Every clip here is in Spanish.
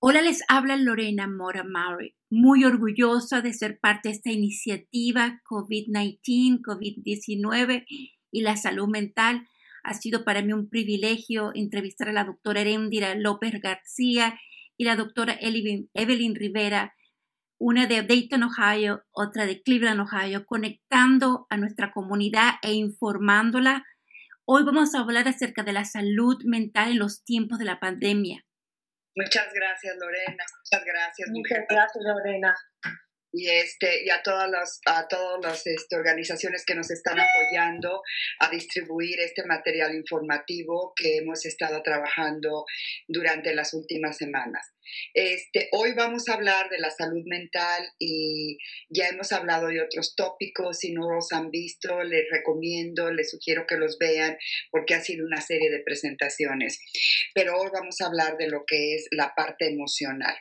Hola, les habla Lorena Mora Maury, muy orgullosa de ser parte de esta iniciativa COVID-19, COVID-19 y la salud mental. Ha sido para mí un privilegio entrevistar a la doctora Erendira López García y la doctora Evelyn Rivera, una de Dayton, Ohio, otra de Cleveland, Ohio, conectando a nuestra comunidad e informándola. Hoy vamos a hablar acerca de la salud mental en los tiempos de la pandemia. Muchas gracias, Lorena. Muchas gracias. Muchas gracias, Lorena. Y, este, y a todas las a todas las este, organizaciones que nos están apoyando a distribuir este material informativo que hemos estado trabajando durante las últimas semanas. Este, hoy vamos a hablar de la salud mental y ya hemos hablado de otros tópicos. Si no los han visto, les recomiendo, les sugiero que los vean porque ha sido una serie de presentaciones. Pero hoy vamos a hablar de lo que es la parte emocional.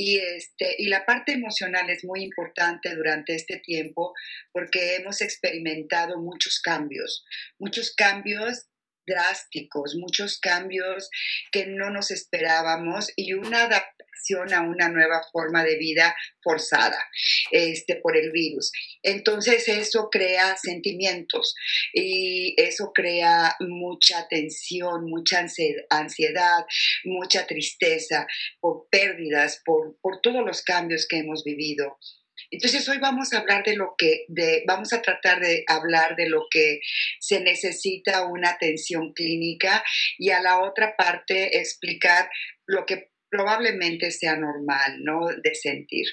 Y, este, y la parte emocional es muy importante durante este tiempo porque hemos experimentado muchos cambios, muchos cambios drásticos, muchos cambios que no nos esperábamos y una adaptación a una nueva forma de vida forzada este, por el virus. Entonces eso crea sentimientos y eso crea mucha tensión, mucha ansiedad, mucha tristeza por pérdidas, por, por todos los cambios que hemos vivido. Entonces hoy vamos a hablar de lo que, de, vamos a tratar de hablar de lo que se necesita una atención clínica y a la otra parte explicar lo que probablemente sea normal, ¿no? De sentir.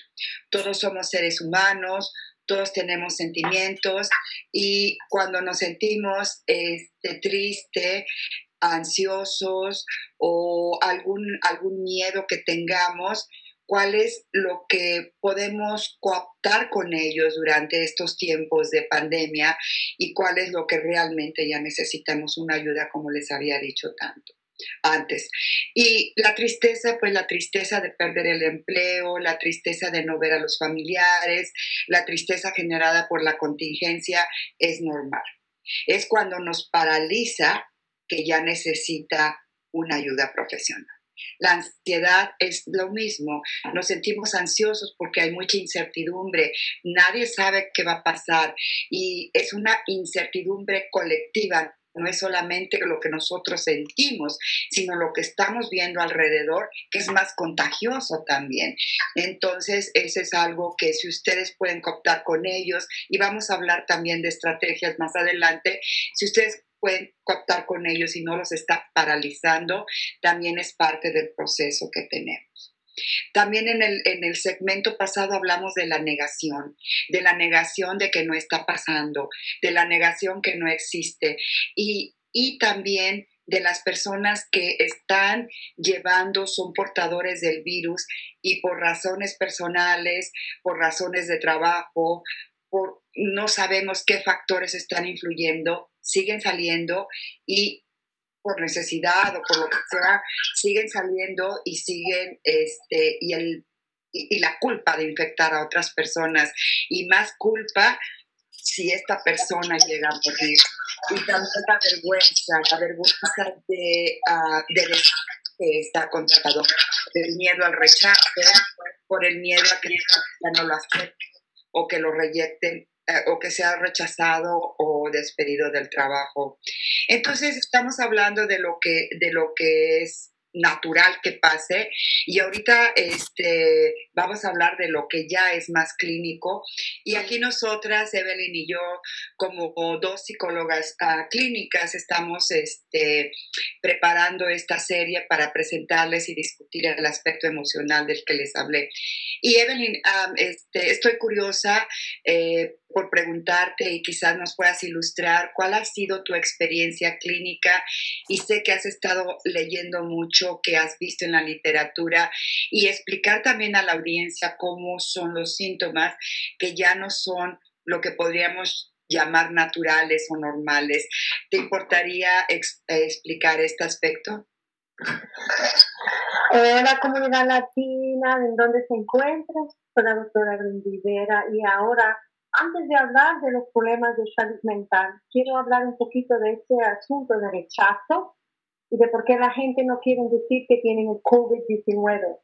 Todos somos seres humanos, todos tenemos sentimientos y cuando nos sentimos este, triste, ansiosos o algún, algún miedo que tengamos, cuál es lo que podemos cooptar con ellos durante estos tiempos de pandemia y cuál es lo que realmente ya necesitamos una ayuda, como les había dicho tanto antes. Y la tristeza, pues la tristeza de perder el empleo, la tristeza de no ver a los familiares, la tristeza generada por la contingencia es normal. Es cuando nos paraliza que ya necesita una ayuda profesional. La ansiedad es lo mismo. Nos sentimos ansiosos porque hay mucha incertidumbre. Nadie sabe qué va a pasar y es una incertidumbre colectiva. No es solamente lo que nosotros sentimos, sino lo que estamos viendo alrededor, que es más contagioso también. Entonces, eso es algo que si ustedes pueden cooptar con ellos, y vamos a hablar también de estrategias más adelante, si ustedes pueden con ellos y no los está paralizando, también es parte del proceso que tenemos. También en el, en el segmento pasado hablamos de la negación, de la negación de que no está pasando, de la negación que no existe y, y también de las personas que están llevando, son portadores del virus y por razones personales, por razones de trabajo, por no sabemos qué factores están influyendo, siguen saliendo y por necesidad o por lo que sea, siguen saliendo y siguen, este, y, el, y, la culpa de infectar a otras personas, y más culpa si esta persona llega a morir. Y también la vergüenza, la vergüenza de, uh, de que está contratado, del miedo al rechazo, por el miedo a que ya no lo acepten o que lo reyecten o que sea rechazado o despedido del trabajo. Entonces estamos hablando de lo que, de lo que es natural que pase. Y ahorita este, vamos a hablar de lo que ya es más clínico. Y aquí nosotras, Evelyn y yo, como dos psicólogas uh, clínicas, estamos este, preparando esta serie para presentarles y discutir el aspecto emocional del que les hablé. Y Evelyn, um, este, estoy curiosa. Eh, por preguntarte y quizás nos puedas ilustrar cuál ha sido tu experiencia clínica y sé que has estado leyendo mucho, que has visto en la literatura y explicar también a la audiencia cómo son los síntomas que ya no son lo que podríamos llamar naturales o normales. ¿Te importaría explicar este aspecto? Hola comunidad latina, ¿en dónde se encuentra? Soy la doctora Rivera y ahora antes de hablar de los problemas de salud mental, quiero hablar un poquito de este asunto de rechazo y de por qué la gente no quiere decir que tienen el COVID-19.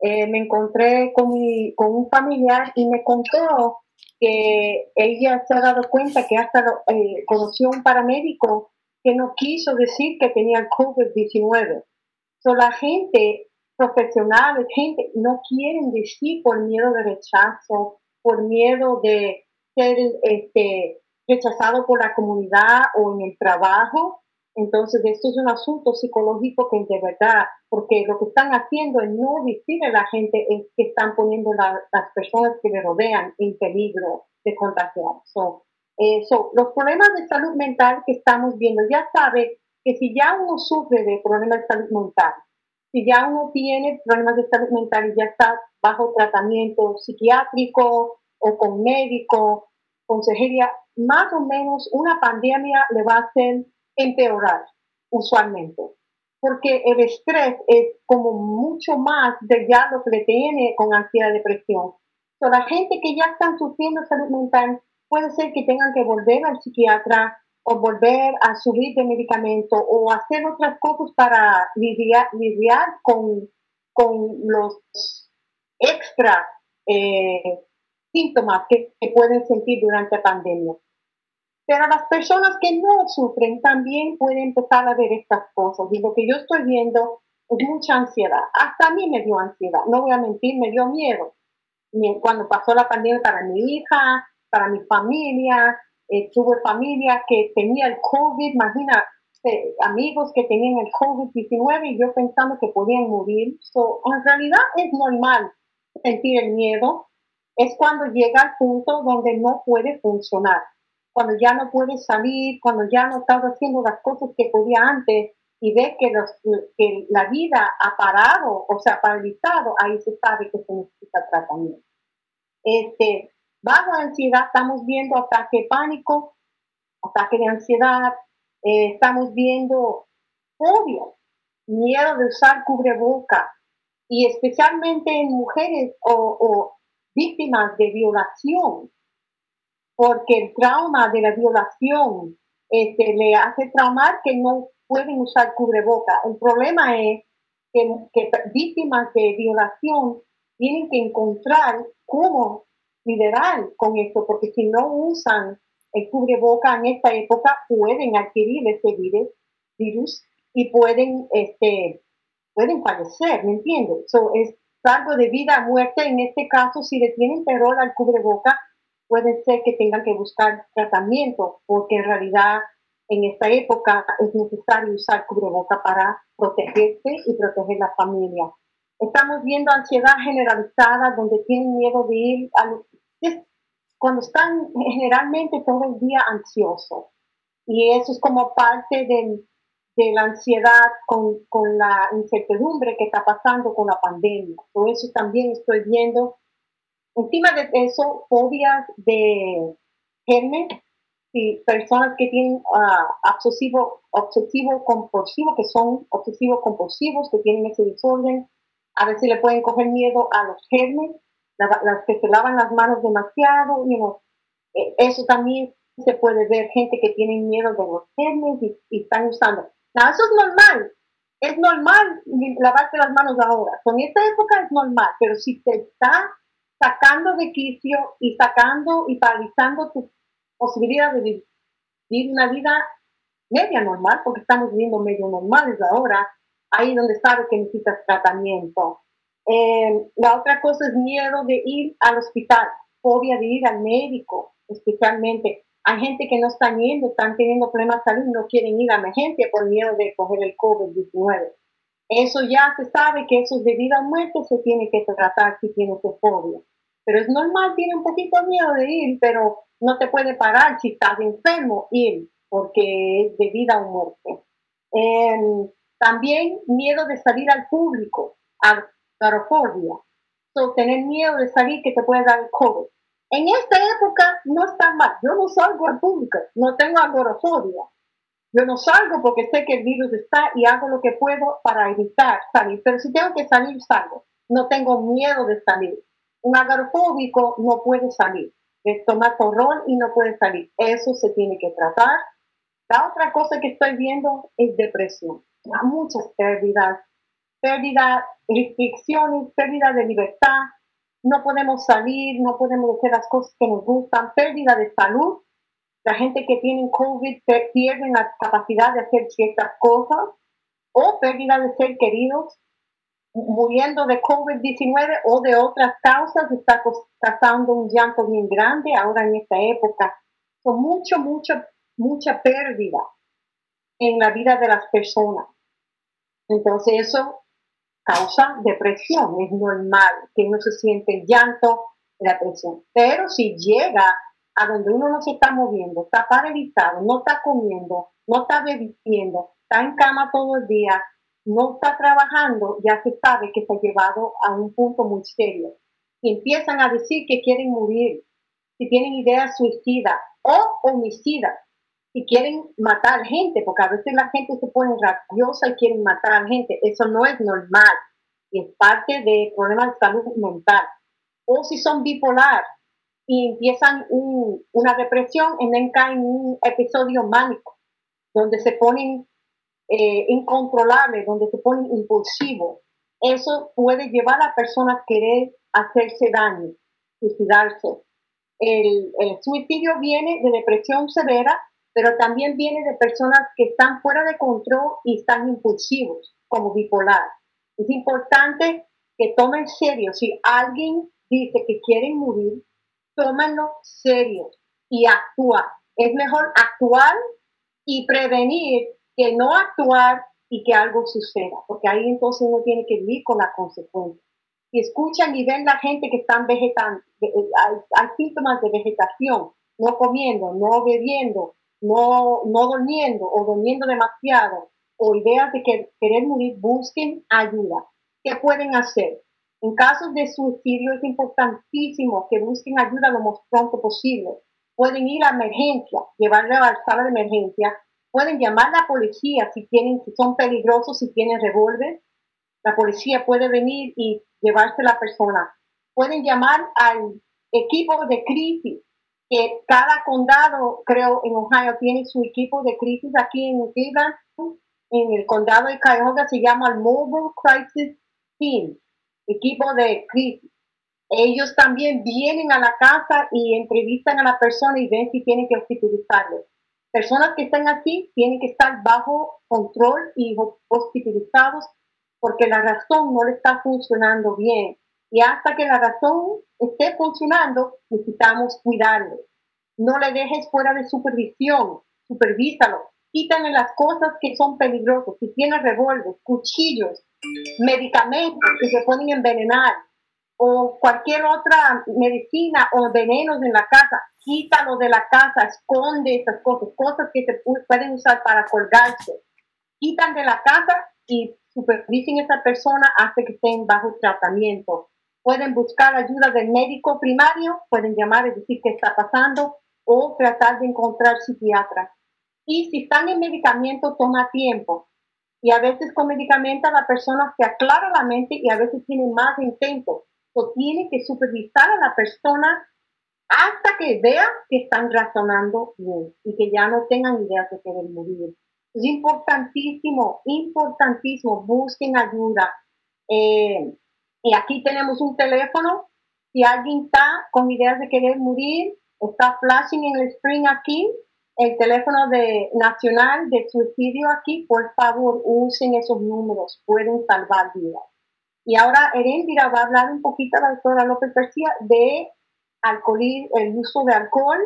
eh, me encontré con, con un familiar y me contó que ella se ha dado cuenta que hasta eh, conoció un paramédico que no quiso decir que tenía el COVID-19. So, la gente profesional, gente, no quieren decir por miedo de rechazo, por miedo de ser este, rechazado por la comunidad o en el trabajo. Entonces, esto es un asunto psicológico que de verdad, porque lo que están haciendo es no decirle a la gente es que están poniendo las personas que le rodean en peligro de contagiar. So, eh, los problemas de salud mental que estamos viendo, ya sabe que si ya uno sufre de problemas de salud mental, si ya uno tiene problemas de salud mental y ya está bajo tratamiento psiquiátrico o con médico, consejería, más o menos una pandemia le va a hacer empeorar usualmente, porque el estrés es como mucho más de ya lo que le tiene con ansiedad y depresión. So, la gente que ya están sufriendo salud mental puede ser que tengan que volver al psiquiatra o volver a subir de medicamento o hacer otras cosas para lidiar, con, con los extra eh, síntomas que, que pueden sentir durante la pandemia. Pero las personas que no sufren también pueden empezar a ver estas cosas. Y lo que yo estoy viendo es mucha ansiedad. Hasta a mí me dio ansiedad. No voy a mentir, me dio miedo. Cuando pasó la pandemia para mi hija, para mi familia, eh, tuve familia que tenía el COVID, imagina, eh, amigos que tenían el COVID-19 y yo pensando que podían morir. So, en realidad es normal sentir el miedo. Es cuando llega al punto donde no puede funcionar cuando ya no puedes salir, cuando ya no estás haciendo las cosas que podía antes y ves que, los, que la vida ha parado o se ha paralizado, ahí se sabe que se necesita tratamiento. Este, bajo ansiedad estamos viendo ataque pánico, ataque de ansiedad, eh, estamos viendo fobia, miedo de usar cubreboca y especialmente en mujeres o, o víctimas de violación porque el trauma de la violación este, le hace traumar que no pueden usar cubreboca. El problema es que, víctimas de violación tienen que encontrar cómo liderar con esto, porque si no usan el cubreboca en esta época, pueden adquirir virus, virus y pueden, este, pueden fallecer, ¿me entiendes? So, es algo de vida a muerte en este caso, si le tienen terror al cubreboca, puede ser que tengan que buscar tratamiento, porque en realidad en esta época es necesario usar cubreboca para protegerse y proteger la familia. Estamos viendo ansiedad generalizada, donde tienen miedo de ir cuando están generalmente todo el día ansiosos. Y eso es como parte de la ansiedad con, con, la incertidumbre que está pasando con la pandemia. Por eso también estoy viendo Encima de eso, fobias de germen, y personas que tienen uh, obsesivo, obsesivo compulsivo, que son obsesivos compulsivos, que tienen ese desorden, a veces le pueden coger miedo a los germes, las que se lavan las manos demasiado, e, eso también se puede ver gente que tiene miedo de los germes y, están usando. No, eso es normal, es normal lavarse las manos ahora. Con esta época es normal, pero si te está sacando de quicio y sacando y paralizando tu posibilidad de vivir una vida media normal, porque estamos viviendo medio normales ahora, ahí donde sabes que necesitas tratamiento. Eh, la otra cosa es miedo de ir al hospital, fobia de ir al médico, especialmente. Hay gente que no está yendo, están teniendo problemas de salud, no quieren ir a emergencia por miedo de coger el COVID-19. Eso ya se sabe que eso es de vida o muerte, se tiene que tratar si tienes fobia. Pero es normal, tiene un poquito miedo de ir, pero no te puede parar si estás enfermo ir, porque es de vida o muerte. Em, también miedo de salir al público, agorafobia. So, tener miedo de salir que te puede dar el COVID. En esta época no está mal. Yo no salgo al público, no tengo agorafobia. Yo no salgo porque sé que el virus está y hago lo que puedo para evitar salir. Pero si tengo que salir, salgo. No tengo miedo de salir. Un agorafóbico no puede salir. Tomar rol y no puede salir. Eso se tiene que tratar. La otra cosa que estoy viendo es depresión. Hay muchas pérdidas. pérdida, restricciones, pérdida de libertad, no podemos salir, no podemos hacer las cosas que nos gustan, pérdida de salud. La gente que tiene COVID pierde la capacidad de hacer ciertas cosas o pérdida de ser queridos, muriendo de COVID-19 o de otras causas, está causando un llanto bien grande ahora en esta época. Son mucho, mucho, mucha pérdida en la vida de las personas. Entonces eso causa depresión, es normal que uno se siente llanto, la depresión. Pero si llega a donde uno no se está moviendo, está paralizado, no está comiendo, no está bebiendo, está en cama todo el día, no está trabajando, ya se sabe que se ha llevado a un punto muy serio. Y empiezan a decir que quieren morir, si tienen ideas suicidas o homicidas, si quieren matar gente, porque a veces la gente se pone rabiosa y quieren matar a gente. Eso no es normal y es parte de problemas de salud mental. O si son bipolar y empiezan una depresión y en un episodio mánico, donde se ponen eh, incontrolables, donde se ponen impulsivos. Eso puede llevar a personas a querer hacerse daño, suicidarse. El, el suicidio viene de depresión severa pero también viene de personas que están fuera de control y están impulsivos, como bipolar. Es importante que tomen serio. Si alguien dice que quieren morir, tómenlo serio y actúa. Es mejor actuar y prevenir que no actuar y que algo suceda, porque ahí entonces uno tiene que vivir con la consecuencia. Si escuchan y ven la gente que están vegetando, eh, hay síntomas de vegetación, no comiendo, no bebiendo, no, no durmiendo o durmiendo demasiado o ideas de que, querer morir, busquen ayuda. ¿Qué pueden hacer? En casos de suicidio es importantísimo que busquen ayuda lo más pronto posible. Pueden ir a emergencia, llevarle a la sala de emergencia. Pueden llamar a la policía si, tienen, si son peligrosos, si tienen revólver. La policía puede venir y llevarse a la persona. Pueden llamar al equipo de crisis que cada condado, creo, en Ohio tiene su equipo de crisis aquí en Cleveland. En el condado de Cuyahoga se llama el Mobile Crisis Team, equipo de crisis. Ellos también vienen a la casa y entrevistan a la persona y ven si tienen que hospitalizarle. Personas que están aquí tienen que estar bajo control y hospitalizados porque la razón no le está funcionando bien. Y hasta que la razón esté funcionando, necesitamos cuidarle. No le dejes fuera de supervisión, supervísalo. Quítale las cosas que son peligrosas. Si tiene revólver, cuchillos, medicamentos que se pueden envenenar o cualquier otra medicina o venenos en la casa, quítalo de la casa, esconde esas cosas, cosas que se pueden usar para colgarse. Quitan de la casa y supervisen a esa persona hasta que estén bajo tratamiento pueden buscar ayuda del médico primario, pueden llamar y decir qué está pasando o tratar de encontrar psiquiatra. Y si están en medicamento, toma tiempo. Y a veces con medicamentos la persona se aclara la mente y a veces tiene más intentos. O tiene que supervisar a la persona hasta que vea que están razonando bien y que ya no tengan ideas de querer morir. Es importantísimo, importantísimo, busquen ayuda. Eh, y aquí tenemos un teléfono. Si alguien está con ideas de querer morir, está flashing en el screen aquí, el teléfono de nacional de suicidio aquí, por favor usen esos números, pueden salvar vidas. Y ahora Erendira va a hablar un poquito, la doctora López García, de alcohol, el uso de alcohol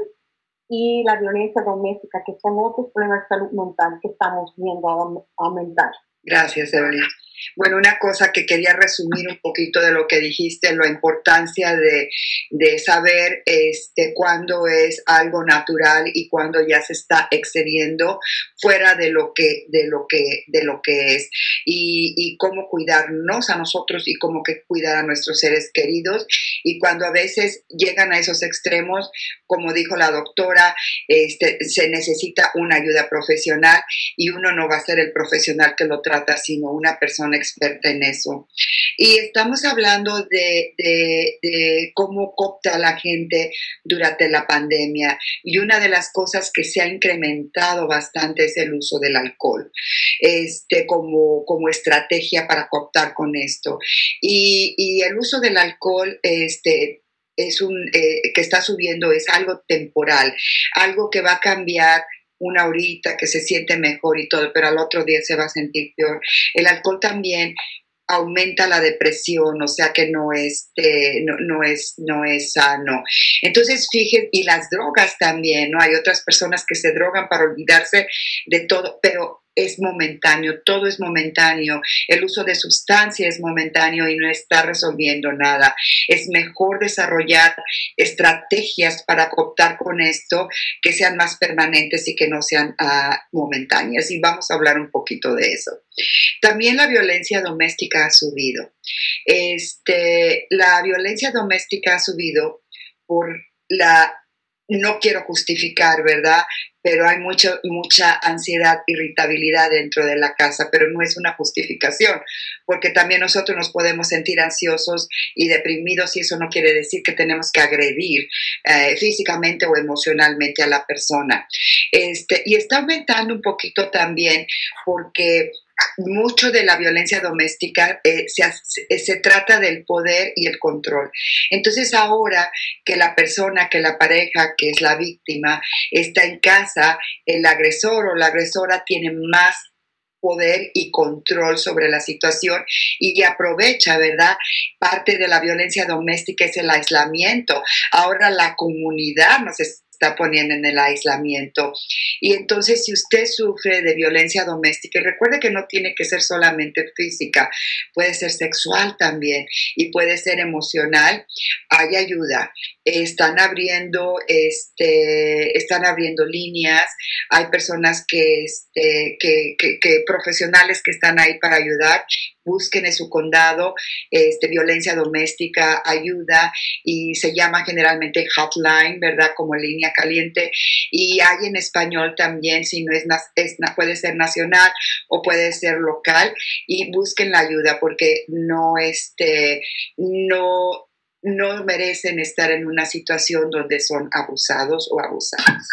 y la violencia doméstica, que son otros problemas de salud mental que estamos viendo aumentar. Gracias, Evelyn. Bueno, una cosa que quería resumir un poquito de lo que dijiste, la importancia de, saber este, cuándo es algo natural y cuándo ya se está excediendo fuera de lo que, de lo que, de lo que es. Y, cómo cuidarnos a nosotros y cómo que cuidar a nuestros seres queridos. Y cuando a veces llegan a esos extremos, como dijo la doctora, este, se necesita una ayuda profesional y uno no va a ser el profesional que lo trata, sino una persona experta en eso. Y estamos hablando de, cómo copta la gente durante la pandemia. Y una de las cosas que se ha incrementado bastante es el uso del alcohol, este, como, como estrategia para cooptar con esto. Y, y el uso del alcohol, este, es un, eh, que está subiendo es algo temporal, algo que va a cambiar una horita que se siente mejor y todo, pero al otro día se va a sentir peor. El alcohol también aumenta la depresión, o sea que no es, eh, no, es, no es sano. Entonces, fíjense, y las drogas también, ¿no? Hay otras personas que se drogan para olvidarse de todo, pero es momentáneo, todo es momentáneo, el uso de sustancia es momentáneo y no está resolviendo nada. Es mejor desarrollar estrategias para cooptar con esto que sean más permanentes y que no sean ah, momentáneas. Y vamos a hablar un poquito de eso. También la violencia doméstica ha subido. Este, la violencia doméstica ha subido por la no quiero justificar, ¿verdad? Pero hay mucho, mucha ansiedad, irritabilidad dentro de la casa, pero no es una justificación, porque también nosotros nos podemos sentir ansiosos y deprimidos y eso no quiere decir que tenemos que agredir eh, físicamente o emocionalmente a la persona. Este, y está aumentando un poquito también porque mucho de la violencia doméstica eh, se, se, trata del poder y el control. Entonces ahora que la persona, que la pareja, que es la víctima, está en casa, el agresor o la agresora tiene más poder y control sobre la situación y aprovecha, ¿verdad? Parte de la violencia doméstica es el aislamiento. Ahora la comunidad nos está poniendo en el aislamiento. Y entonces, si usted sufre de violencia doméstica, y recuerde que no tiene que ser solamente física, puede ser sexual también y puede ser emocional, hay ayuda. Están abriendo, este, están abriendo líneas, hay personas que, este, que, que profesionales que están ahí para ayudar busquen en su condado este, violencia doméstica, ayuda y se llama generalmente hotline, ¿verdad? Como línea caliente. Y hay en español también, si no es, es puede ser nacional o puede ser local y busquen la ayuda porque no, este, no, no merecen estar en una situación donde son abusados o abusadas.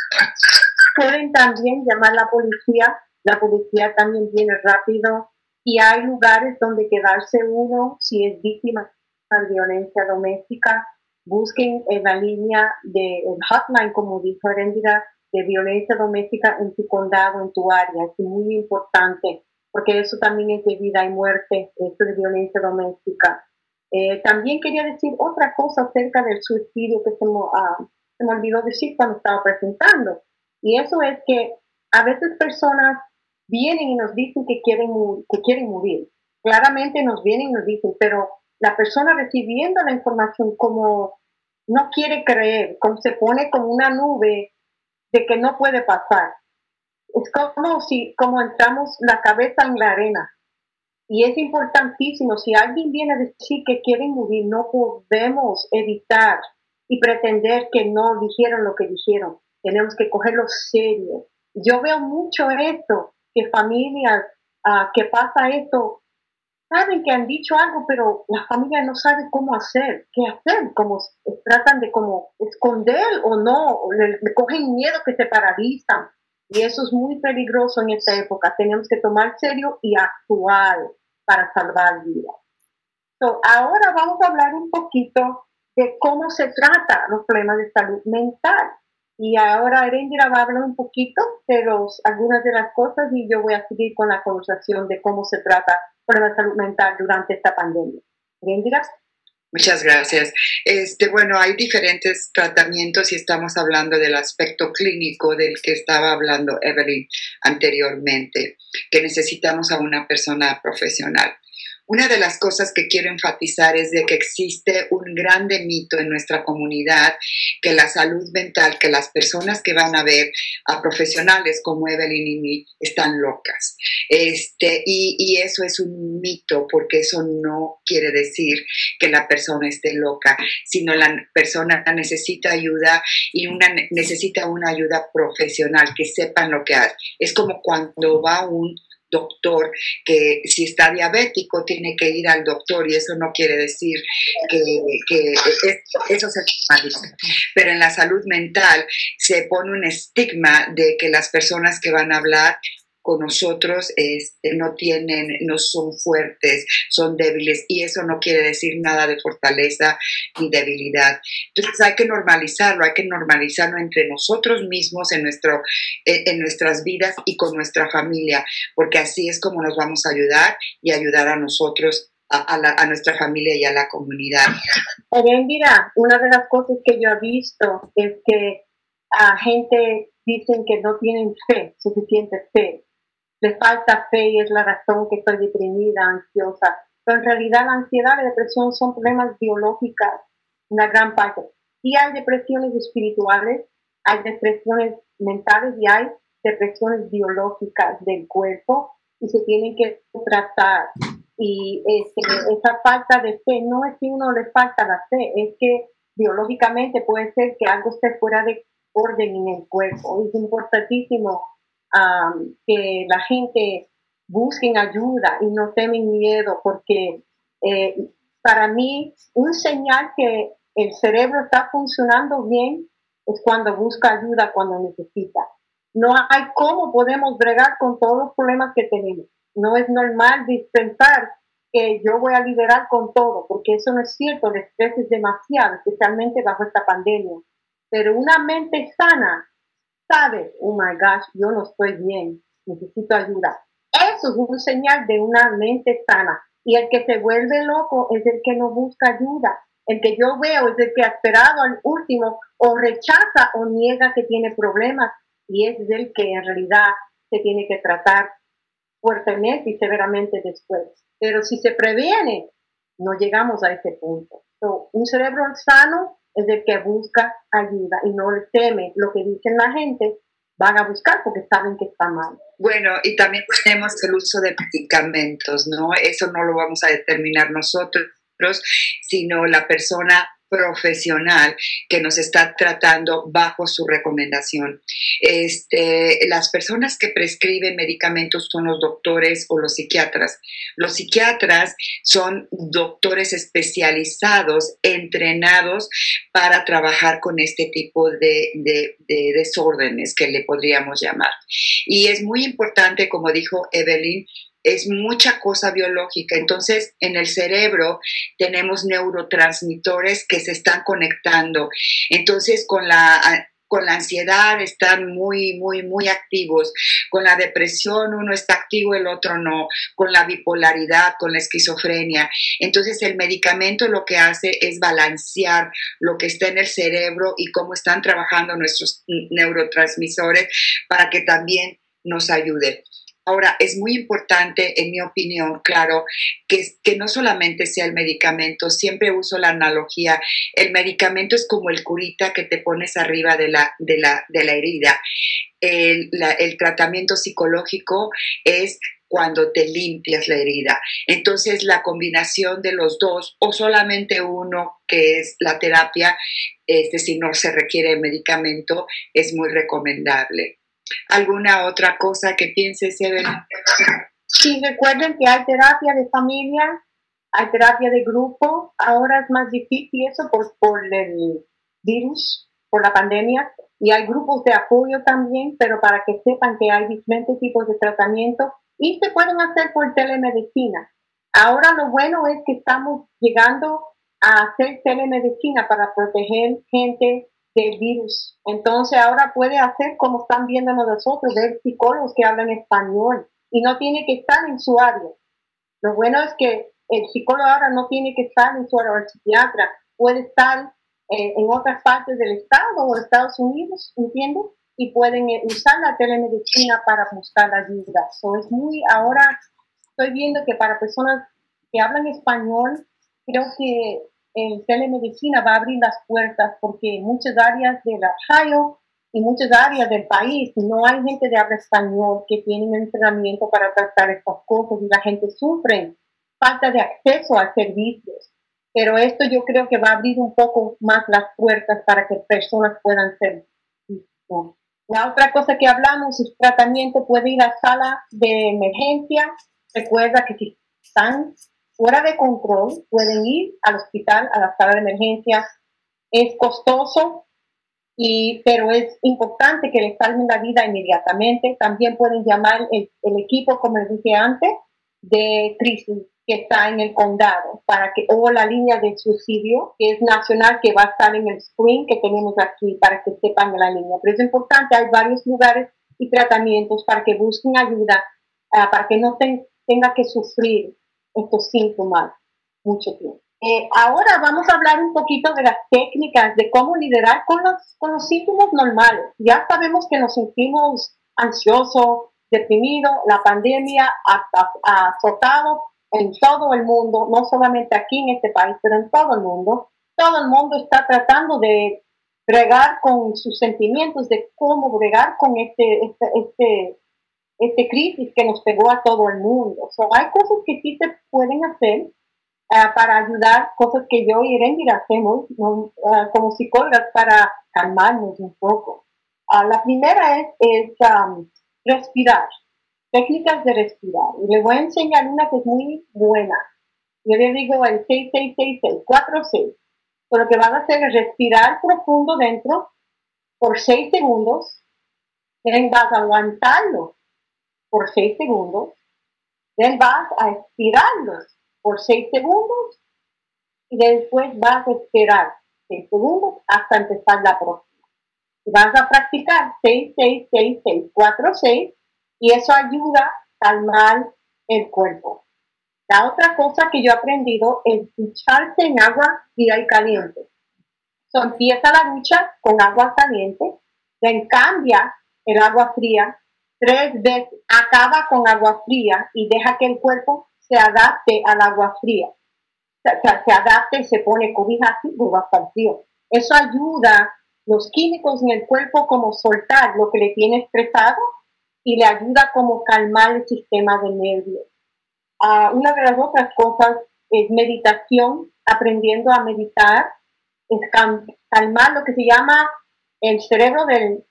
Pueden también llamar a la policía, la policía también viene rápido y hay lugares donde quedarse uno si es víctima de violencia doméstica. Busquen en la línea de hotline, como dijo Erendira, de violencia doméstica en tu condado, en tu área. Es muy importante porque eso también es de vida y muerte, esto de violencia doméstica. Eh, también quería decir otra cosa acerca del suicidio que se me, ah, se me olvidó decir cuando estaba presentando. Y eso es que a veces personas vienen y nos dicen que quieren, que quieren morir. Claramente nos vienen y nos dicen, pero la persona recibiendo la información como no quiere creer, como se pone como una nube de que no puede pasar. Es como si como entramos la cabeza en la arena. Y es importantísimo, si alguien viene a decir que quieren morir, no podemos evitar y pretender que no dijeron lo que dijeron. Tenemos que cogerlo serio. Yo veo mucho esto que familias uh, que pasa esto saben que han dicho algo, pero la familia no sabe cómo hacer, qué hacer, como tratan de como esconder o no, le, cogen miedo que se paralizan. Y eso es muy peligroso en esta época. Tenemos que tomar serio y actuar para salvar vidas. ahora vamos a hablar un poquito de cómo se trata los problemas de salud mental. Y ahora Erendira va a hablar un poquito de los, algunas de las cosas y yo voy a seguir con la conversación de cómo se trata por la salud mental durante esta pandemia. Erendira. Muchas gracias. Este, bueno, hay diferentes tratamientos y estamos hablando del aspecto clínico del que estaba hablando Evelyn anteriormente, que necesitamos a una persona profesional. Una de las cosas que quiero enfatizar es de que existe un grande mito en nuestra comunidad que la salud mental, que las personas que van a ver a profesionales como Evelyn y mí están locas. Este, y, eso es un mito porque eso no quiere decir que la persona esté loca, sino la persona necesita ayuda y una, necesita una ayuda profesional, que sepan lo que hace. Es como cuando va un doctor, que si está diabético tiene que ir al doctor y eso no quiere decir que, eso se. Pero en la salud mental se pone un estigma de que las personas que van a hablar con nosotros este, no tienen, no son fuertes, son débiles y eso no quiere decir nada de fortaleza ni debilidad. Entonces hay que normalizarlo, hay que normalizarlo entre nosotros mismos, en, nuestro, en nuestras vidas y con nuestra familia, porque así es como nos vamos a ayudar y ayudar a nosotros a, nuestra familia y a la comunidad. mira, una de las cosas que yo he visto es que a gente dicen que no tienen fe, suficiente fe, le falta fe y es la razón que estoy deprimida, ansiosa. Pero en realidad la ansiedad y la depresión son problemas biológicos, una gran parte. Y hay depresiones espirituales, hay depresiones mentales y hay depresiones biológicas del cuerpo y se tienen que tratar. Y este, esa falta de fe no es que uno le falta la fe, es que biológicamente puede ser que algo esté fuera de orden en el cuerpo. Es importantísimo que la gente busquen ayuda y no temen miedo, porque eh, para mí un señal que el cerebro está funcionando bien es cuando busca ayuda, cuando necesita. No hay cómo podemos bregar con todos los problemas que tenemos. No es normal dispensar que yo voy a liderar con todo, porque eso no es cierto, el estrés es demasiado, especialmente bajo esta pandemia. Pero una mente sana sabe, oh my gosh, yo no estoy bien, necesito ayuda. Eso es un señal de una mente sana. Y el que se vuelve loco es el que no busca ayuda. El que yo veo es el que ha esperado al último o rechaza o niega que tiene problemas y es el que en realidad se tiene que tratar fuertemente y severamente después. Pero si se previene, no llegamos a ese punto. un cerebro sano es el que busca ayuda y no teme lo que dicen la gente, van a buscar porque saben que está mal. Bueno, y también tenemos el uso de medicamentos, ¿no? Eso no lo vamos a determinar nosotros, sino la persona profesional que nos está tratando bajo su recomendación. Este, las personas que prescriben medicamentos son los doctores o los psiquiatras. Los psiquiatras son doctores especializados, entrenados para trabajar con este tipo de, de desórdenes que le podríamos llamar. Y es muy importante, como dijo Evelyn, es mucha cosa biológica. Entonces, en el cerebro tenemos neurotransmisores que se están conectando. Entonces, con la con la ansiedad están muy, muy, muy activos. Con la depresión uno está activo, el otro no. Con la bipolaridad, con la esquizofrenia. Entonces el medicamento lo que hace es balancear lo que está en el cerebro y cómo están trabajando nuestros neurotransmisores para que también nos ayude. Ahora, es muy importante, en mi opinión, claro, que, no solamente sea el medicamento, siempre uso la analogía, el medicamento es como el curita que te pones arriba de la, de la, de la herida. El, el tratamiento psicológico es cuando te limpias la herida. Entonces, la combinación de los dos, o solamente uno, que es la terapia, este, si no se requiere medicamento, es muy recomendable. ¿Alguna otra cosa que pienses, Evelyn? Sí, recuerden que hay terapia de familia, hay terapia de grupo. Ahora es más difícil eso por, por el virus, por la pandemia. Y hay grupos de apoyo también, pero para que sepan que hay diferentes tipos de tratamiento y se pueden hacer por telemedicina. Ahora lo bueno es que estamos llegando a hacer telemedicina para proteger gente del virus. Entonces ahora puede hacer como están viendo nosotros, ver psicólogos que hablan español y no tiene que estar en su área. Lo bueno es que el psicólogo ahora no tiene que estar en su área, el psiquiatra puede estar eh, en otras partes del estado o Estados Unidos, ¿entiendes? Y pueden eh, usar la telemedicina para buscar ayuda. So, es muy, ahora estoy viendo que para personas que hablan español, creo que en telemedicina va a abrir las puertas porque muchas áreas de la Ohio y muchas áreas del país no hay gente de habla español que tienen entrenamiento para tratar estas cosas y la gente sufre falta de acceso a servicios. Pero esto yo creo que va a abrir un poco más las puertas para que personas puedan ser La otra cosa que hablamos es tratamiento puede ir a sala de emergencia. Recuerda que si están fuera de control, pueden ir al hospital, a la sala de emergencia. Es costoso, y, pero es importante que les salven la vida inmediatamente. También pueden llamar el, el equipo, como les dije antes, de crisis que está en el condado para que o la línea de subsidio que es nacional que va a estar en el screen que tenemos aquí para que sepan la línea pero es importante hay varios lugares y tratamientos para que busquen ayuda uh, para que no tenga que sufrir estos síntomas mucho tiempo. Eh, ahora vamos a hablar un poquito de las técnicas de cómo liderar con los, con los síntomas normales. Ya sabemos que nos sentimos ansiosos deprimidos la pandemia ha azotado en todo el mundo, no solamente aquí en este país, pero en todo el mundo, todo el mundo está tratando de bregar con sus sentimientos, de cómo bregar con este, este, este, este crisis que nos pegó a todo el mundo. Hay cosas que sí se pueden hacer uh, para ayudar, cosas que yo y Erendira hacemos uh, como psicólogas para calmarnos un poco. Uh, la primera es, es um, respirar técnicas de respirar. Y le voy a enseñar una que es muy buena. Yo le digo el 6666, 46. Lo que van a hacer es respirar profundo dentro por 6 segundos. Vas a aguantarlo por 6 segundos. Then vas a expirarlo por 6 segundos. Y después vas a esperar 6 segundos hasta empezar la próxima. Vas a practicar 6, 6, 6, 6, 4, 6 y eso ayuda a calmar el cuerpo. La otra cosa que yo he aprendido es ducharse en agua fría y caliente. So, empieza la ducha con agua caliente, then cambia el agua fría tres veces, acaba con agua fría y deja que el cuerpo se adapte al agua fría. Se adapte se pone cobija así, va a frío. Eso ayuda los químicos en el cuerpo como soltar lo que le tiene estresado y le ayuda como calmar el sistema de nervios. Uh, una de las otras cosas es meditación, aprendiendo a meditar, es calmar lo que se llama el cerebro del,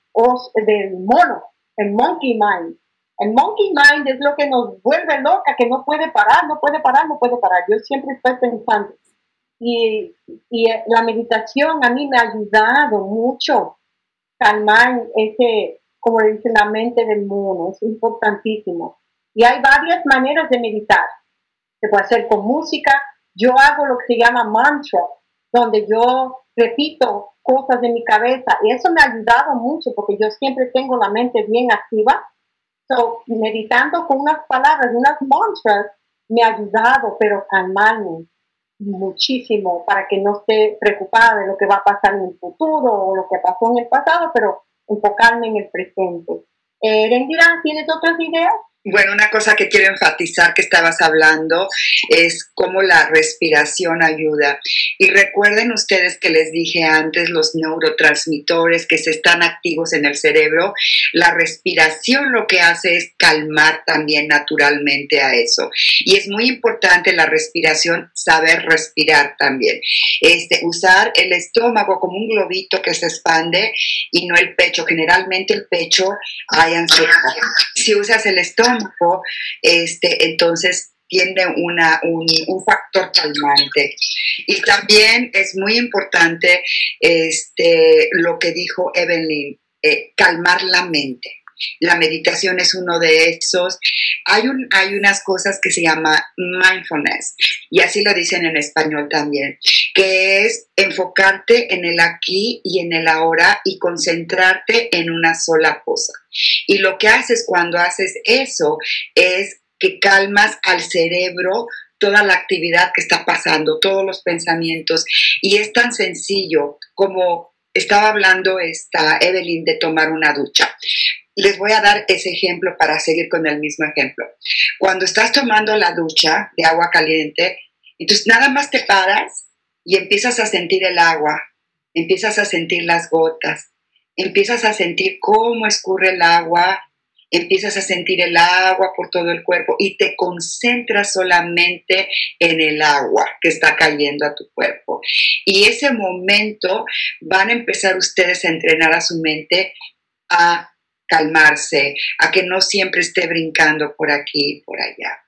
del mono, el monkey mind. El monkey mind es lo que nos vuelve loca, que no puede parar, no puede parar, no puede parar. Yo siempre estoy pensando. Y, y la meditación a mí me ha ayudado mucho calmar ese, como dice la mente del mono, es importantísimo. Y hay varias maneras de meditar. Se puede hacer con música. Yo hago lo que se llama mantra, donde yo repito cosas de mi cabeza y eso me ha ayudado mucho porque yo siempre tengo la mente bien activa. So, meditando con unas palabras, unas mantras, me ha ayudado, pero calmarme muchísimo para que no esté preocupada de lo que va a pasar en el futuro o lo que pasó en el pasado, pero enfocarme en el presente. Eh, Rendira, ¿tienes otras ideas? Bueno, una cosa que quiero enfatizar que estabas hablando es cómo la respiración ayuda. Y recuerden ustedes que les dije antes los neurotransmisores que se están activos en el cerebro, la respiración lo que hace es calmar también naturalmente a eso. Y es muy importante la respiración, saber respirar también. Este, usar el estómago como un globito que se expande y no el pecho. Generalmente el pecho hay ansiedad. Si usas el estómago, este, entonces tiene una, un, factor calmante. Y también es muy importante este, lo que dijo Evelyn, eh, calmar la mente. La meditación es uno de esos. Hay, un, hay unas cosas que se llama mindfulness, y así lo dicen en español también, que es enfocarte en el aquí y en el ahora y concentrarte en una sola cosa. Y lo que haces cuando haces eso es que calmas al cerebro toda la actividad que está pasando, todos los pensamientos. Y es tan sencillo como estaba hablando esta Evelyn de tomar una ducha les voy a dar ese ejemplo para seguir con el mismo ejemplo. Cuando estás tomando la ducha de agua caliente, entonces nada más te paras y empiezas a sentir el agua, empiezas a sentir las gotas, empiezas a sentir cómo escurre el agua, empiezas a sentir el agua por todo el cuerpo y te concentras solamente en el agua que está cayendo a tu cuerpo. Y ese momento van a empezar ustedes a entrenar a su mente a calmarse, a que no siempre esté brincando por aquí por allá.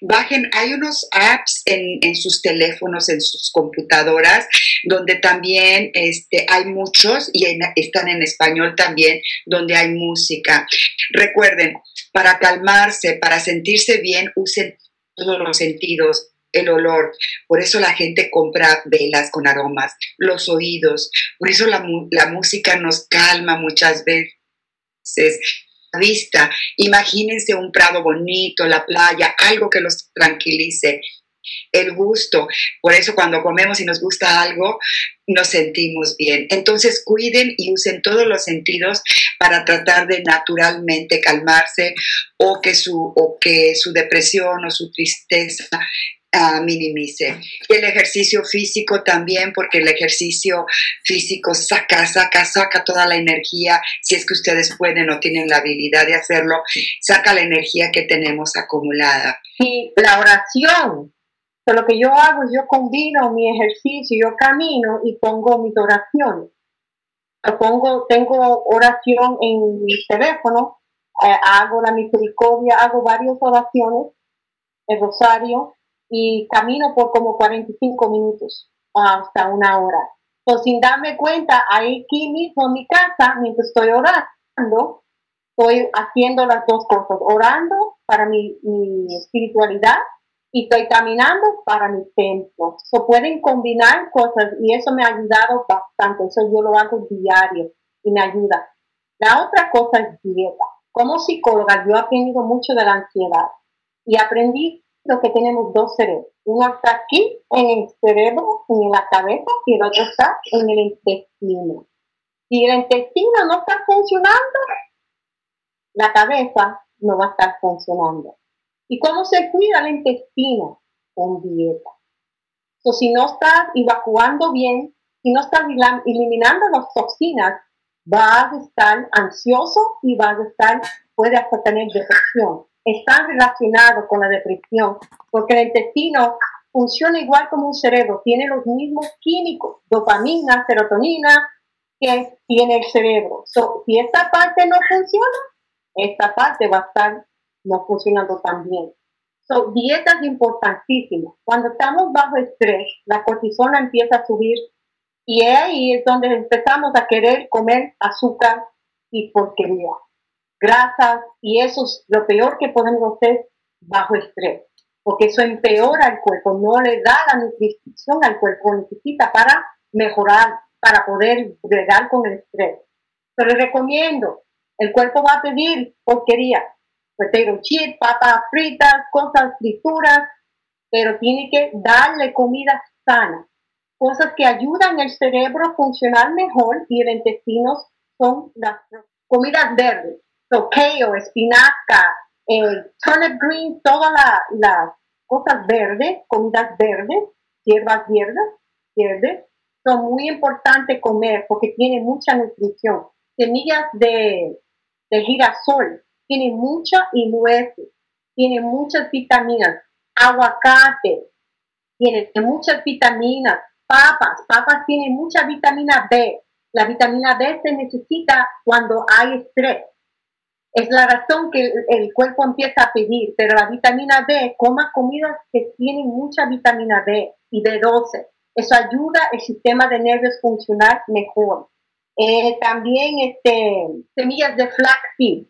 Bajen, hay unos apps en, sus teléfonos, en sus computadoras, donde también este, hay muchos y están en español también, donde hay música. Recuerden, para calmarse, para sentirse bien, usen todos los sentidos, el olor. Por eso la gente compra velas con aromas, los oídos. Por eso la, la música nos calma muchas veces vista. Imagínense un prado bonito, la playa, algo que los tranquilice. El gusto. Por eso cuando comemos y nos gusta algo, nos sentimos bien. Entonces cuiden y usen todos los sentidos para tratar de naturalmente calmarse o que su, o que su depresión o su tristeza minimice. el ejercicio físico también, porque el ejercicio físico saca, saca, saca toda la energía, si es que ustedes pueden o tienen la habilidad de hacerlo, saca la energía que tenemos acumulada. Y la oración, lo que yo hago, yo combino mi ejercicio, yo camino y pongo mis oraciones. pongo, tengo oración en mi teléfono, eh, hago la misericordia, hago varias oraciones, el rosario, y camino por como 45 minutos hasta una hora. Sin darme cuenta, aquí mismo en mi casa, mientras estoy orando, estoy haciendo las dos cosas, orando para mi, espiritualidad y estoy caminando para mi templo. So, pueden combinar cosas y eso me ha ayudado bastante. Eso yo lo hago diario y me ayuda. La otra cosa es dieta. Como psicóloga, yo he aprendido mucho de la ansiedad y aprendí que tenemos dos cerebros. Uno está aquí en el cerebro, en la cabeza, y el otro está en el intestino. Si el intestino no está funcionando, la cabeza no va a estar funcionando. ¿Y cómo se cuida el intestino? Con dieta. So, si no estás evacuando bien, si no estás eliminando las toxinas, vas a estar ansioso y vas a estar, puede hasta tener depresión están relacionados con la depresión, porque el intestino funciona igual como un cerebro, tiene los mismos químicos, dopamina, serotonina, que tiene el cerebro. si esta parte no funciona, esta parte va a estar no funcionando tan bien. So, dieta es importantísima. Cuando estamos bajo estrés, la cortisona empieza a subir y ahí es donde empezamos a querer comer azúcar y porquería grasas, y eso es lo peor que podemos hacer bajo estrés, porque eso empeora el cuerpo, no le da la nutrición al cuerpo, necesita para mejorar, para poder bregar con el estrés. Pero le recomiendo, el cuerpo va a pedir porquería, potato chip, papas fritas, cosas frituras, pero tiene que darle comida sana, cosas que ayudan al cerebro a funcionar mejor y el intestino son las comidas verdes Kale, espinaca, eh, turnip green, todas las cosas verdes, comidas verdes, hierbas verdes, verdes, son muy importantes comer porque tienen mucha nutrición. Semillas de, de girasol, tienen mucha y nueces, tienen muchas vitaminas. Aguacate, tiene muchas vitaminas. Papas, papas tienen mucha vitamina B. La vitamina B se necesita cuando hay estrés es la razón que el, cuerpo empieza a pedir, pero la vitamina D, coma comidas que tienen mucha vitamina D y B12. Eso ayuda al sistema de nervios a funcionar mejor. Eh, también este, semillas de flaxseed,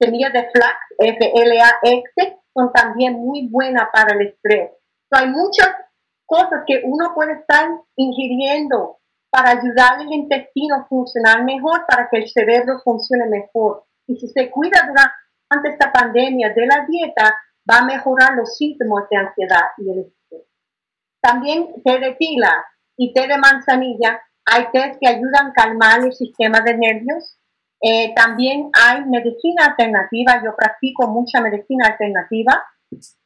semillas de flax, F-L-A-X, son también muy buenas para el estrés. hay muchas cosas que uno puede estar ingiriendo para ayudar al intestino a funcionar mejor, para que el cerebro funcione mejor. Y si se cuida durante esta pandemia de la dieta, va a mejorar los síntomas de ansiedad y el estrés. También té de tila y té de manzanilla, hay tés que ayudan a calmar el sistema de nervios. Eh, también hay medicina alternativa, yo practico mucha medicina alternativa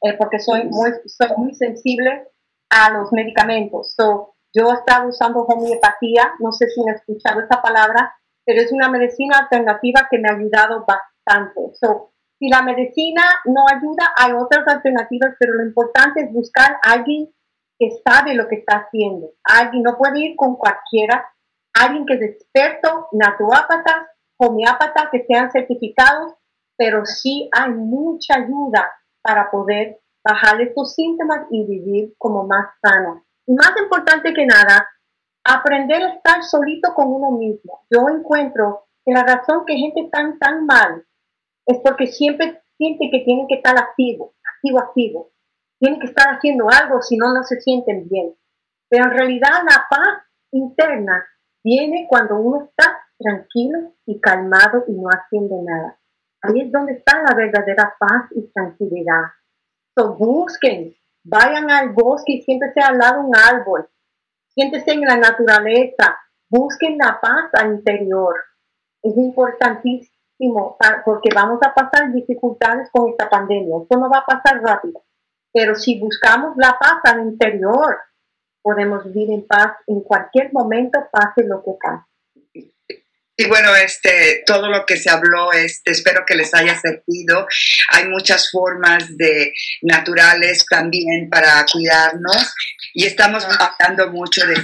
eh, porque soy muy, soy muy sensible a los medicamentos. So, yo he estado usando homeopatía, no sé si han escuchado esa palabra, pero es una medicina alternativa que me ha ayudado bastante. So, si la medicina no ayuda, hay otras alternativas, pero lo importante es buscar a alguien que sabe lo que está haciendo. Alguien no puede ir con cualquiera, alguien que es experto, naturópata homeópatas que sean certificados, pero sí hay mucha ayuda para poder bajar estos síntomas y vivir como más sano. Y más importante que nada, aprender a estar solito con uno mismo. Yo encuentro que la razón que gente tan, tan mal es porque siempre siente que tienen que estar activo, activo, activo. Tienen que estar haciendo algo, si no, no se sienten bien. Pero en realidad la paz interna viene cuando uno está tranquilo y calmado y no haciendo nada. Ahí es donde está la verdadera paz y tranquilidad. So, busquen, vayan al bosque y siéntese al lado de un árbol, siéntese en la naturaleza, busquen la paz al interior. Es importantísimo porque vamos a pasar dificultades con esta pandemia. Esto no va a pasar rápido. Pero si buscamos la paz al interior, podemos vivir en paz en cualquier momento, pase lo que pase. Y bueno, este, todo lo que se habló, este, espero que les haya servido. Hay muchas formas de naturales también para cuidarnos y estamos hablando mucho de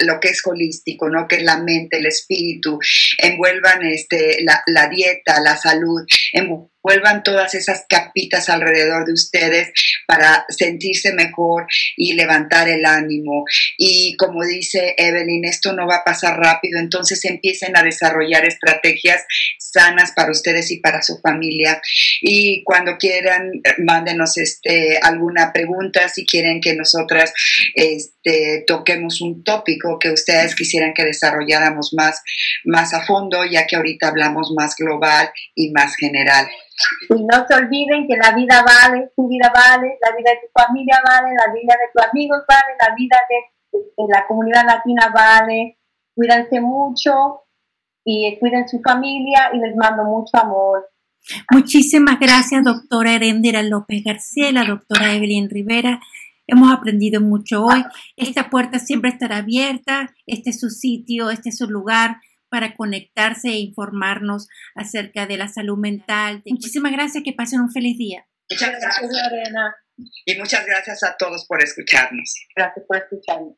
lo que es holístico, ¿no? Que es la mente, el espíritu, envuelvan este, la, la dieta, la salud, envuelvan todas esas capitas alrededor de ustedes para sentirse mejor y levantar el ánimo. Y como dice Evelyn, esto no va a pasar rápido, entonces empiecen a desarrollar estrategias sanas para ustedes y para su familia. Y cuando quieran, mándenos este, alguna pregunta, si quieren que nosotras este, toquemos un tópico que ustedes quisieran que desarrolláramos más, más a fondo, ya que ahorita hablamos más global y más general. Y no se olviden que la vida vale, tu vida vale, la vida de tu familia vale, la vida de tus amigos vale, la vida de, la comunidad latina vale. Cuídense mucho y cuiden su familia y les mando mucho amor. Muchísimas gracias, doctora Erendira López García, la doctora Evelyn Rivera. Hemos aprendido mucho hoy. Esta puerta siempre estará abierta. Este es su sitio, este es su lugar para conectarse e informarnos acerca de la salud mental. Muchísimas gracias, que pasen un feliz día. Muchas gracias, Lorena. Y muchas gracias a todos por escucharnos. Gracias por escucharnos.